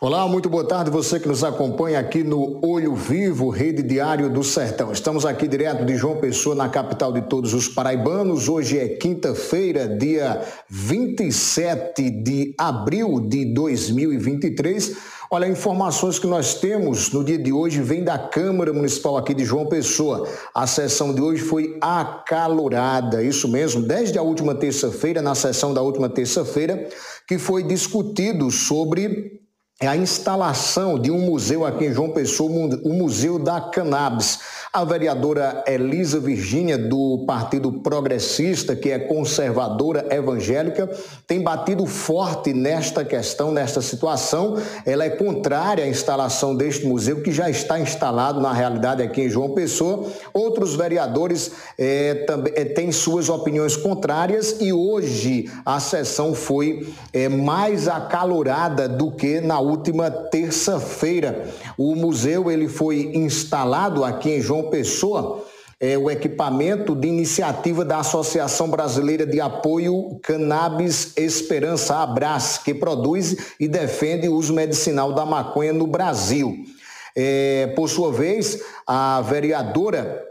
Olá, muito boa tarde você que nos acompanha aqui no Olho Vivo, Rede Diário do Sertão. Estamos aqui direto de João Pessoa, na capital de todos os paraibanos. Hoje é quinta-feira, dia 27 de abril de 2023. Olha, informações que nós temos no dia de hoje vem da Câmara Municipal aqui de João Pessoa. A sessão de hoje foi acalorada, isso mesmo, desde a última terça-feira, na sessão da última terça-feira, que foi discutido sobre é a instalação de um museu aqui em João Pessoa, o Museu da Cannabis. A vereadora Elisa Virgínia, do Partido Progressista, que é conservadora evangélica, tem batido forte nesta questão, nesta situação. Ela é contrária à instalação deste museu, que já está instalado na realidade aqui em João Pessoa. Outros vereadores é, também é, têm suas opiniões contrárias e hoje a sessão foi é, mais acalorada do que na última terça-feira. O museu ele foi instalado aqui em João Pessoa é, o equipamento de iniciativa da Associação Brasileira de Apoio Cannabis Esperança Abras, que produz e defende o uso medicinal da maconha no Brasil. É, por sua vez, a vereadora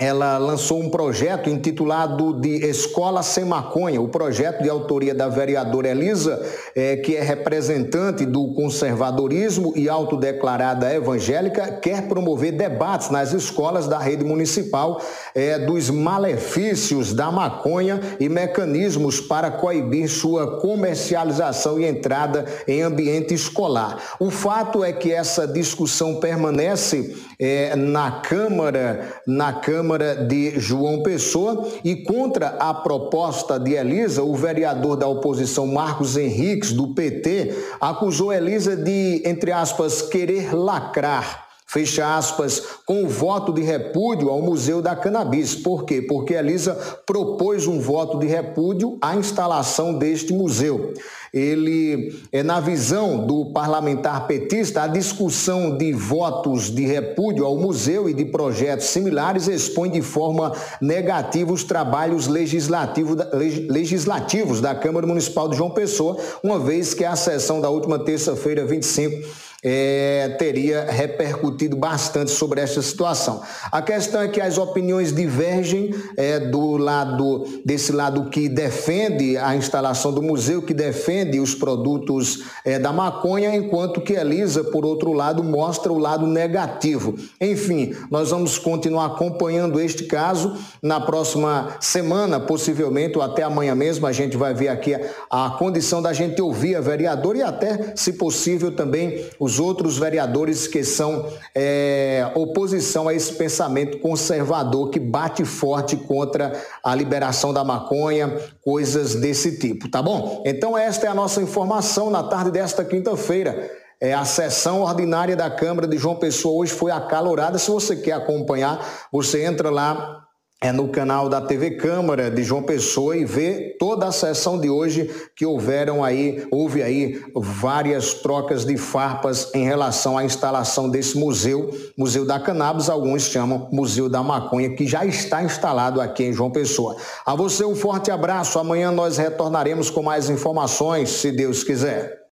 ela lançou um projeto intitulado de Escola Sem Maconha, o projeto de autoria da vereadora Elisa, é, que é representante do conservadorismo e autodeclarada evangélica, quer promover debates nas escolas da rede municipal é, dos malefícios da maconha e mecanismos para coibir sua comercialização e entrada em ambiente escolar. O fato é que essa discussão permanece é, na Câmara, na Câmara de João Pessoa e contra a proposta de Elisa, o vereador da oposição Marcos Henriques, do PT, acusou Elisa de, entre aspas, querer lacrar fecha aspas, com o voto de repúdio ao Museu da Cannabis. Por quê? Porque a Elisa propôs um voto de repúdio à instalação deste museu. Ele, é, na visão do parlamentar petista, a discussão de votos de repúdio ao museu e de projetos similares expõe de forma negativa os trabalhos legislativos legislativos da Câmara Municipal de João Pessoa, uma vez que a sessão da última terça-feira, 25 é, teria repercutido bastante sobre essa situação. A questão é que as opiniões divergem é, do lado desse lado que defende a instalação do museu, que defende os produtos é, da maconha, enquanto que Elisa, por outro lado, mostra o lado negativo. Enfim, nós vamos continuar acompanhando este caso na próxima semana, possivelmente, ou até amanhã mesmo, a gente vai ver aqui a, a condição da gente ouvir a vereadora e até, se possível, também os os outros vereadores que são é, oposição a esse pensamento conservador que bate forte contra a liberação da maconha, coisas desse tipo, tá bom? Então esta é a nossa informação na tarde desta quinta-feira. É, a sessão ordinária da Câmara de João Pessoa hoje foi acalorada. Se você quer acompanhar, você entra lá é no canal da TV Câmara de João Pessoa e vê toda a sessão de hoje que houveram aí, houve aí várias trocas de farpas em relação à instalação desse museu, Museu da Cannabis, alguns chamam Museu da Maconha, que já está instalado aqui em João Pessoa. A você um forte abraço. Amanhã nós retornaremos com mais informações, se Deus quiser.